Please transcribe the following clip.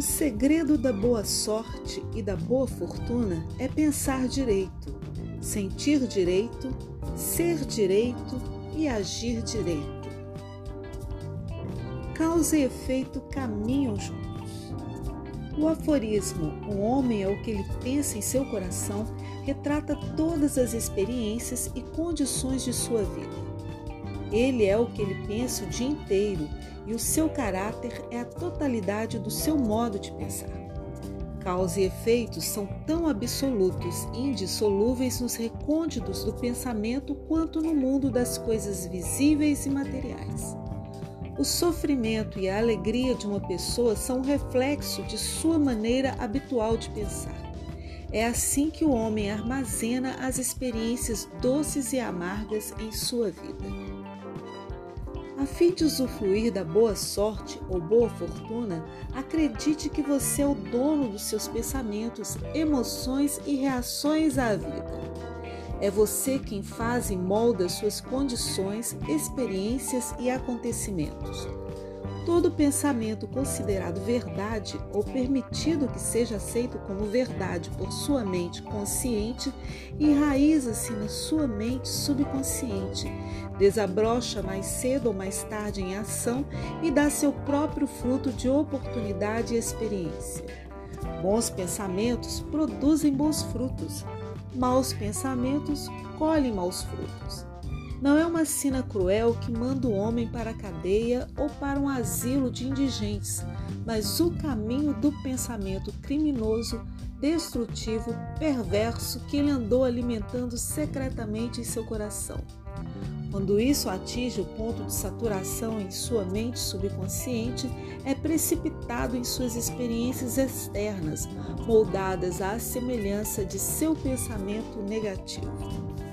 segredo da boa sorte e da boa fortuna é pensar direito, sentir direito, ser direito e agir direito. Causa e efeito caminham juntos. O aforismo "O homem é o que ele pensa em seu coração" retrata todas as experiências e condições de sua vida. Ele é o que ele pensa o dia inteiro e o seu caráter é a totalidade do seu modo de pensar. Causa e efeitos são tão absolutos e indissolúveis nos recônditos do pensamento quanto no mundo das coisas visíveis e materiais. O sofrimento e a alegria de uma pessoa são um reflexo de sua maneira habitual de pensar. É assim que o homem armazena as experiências doces e amargas em sua vida. A fim de usufruir da boa sorte ou boa fortuna, acredite que você é o dono dos seus pensamentos, emoções e reações à vida. É você quem faz e molda suas condições, experiências e acontecimentos. Todo pensamento considerado verdade ou permitido que seja aceito como verdade por sua mente consciente enraiza-se na sua mente subconsciente, desabrocha mais cedo ou mais tarde em ação e dá seu próprio fruto de oportunidade e experiência. Bons pensamentos produzem bons frutos, maus pensamentos colhem maus frutos. Não é uma sina cruel que manda o homem para a cadeia ou para um asilo de indigentes, mas o caminho do pensamento criminoso, destrutivo, perverso que ele andou alimentando secretamente em seu coração. Quando isso atinge o ponto de saturação em sua mente subconsciente, é precipitado em suas experiências externas, moldadas à semelhança de seu pensamento negativo.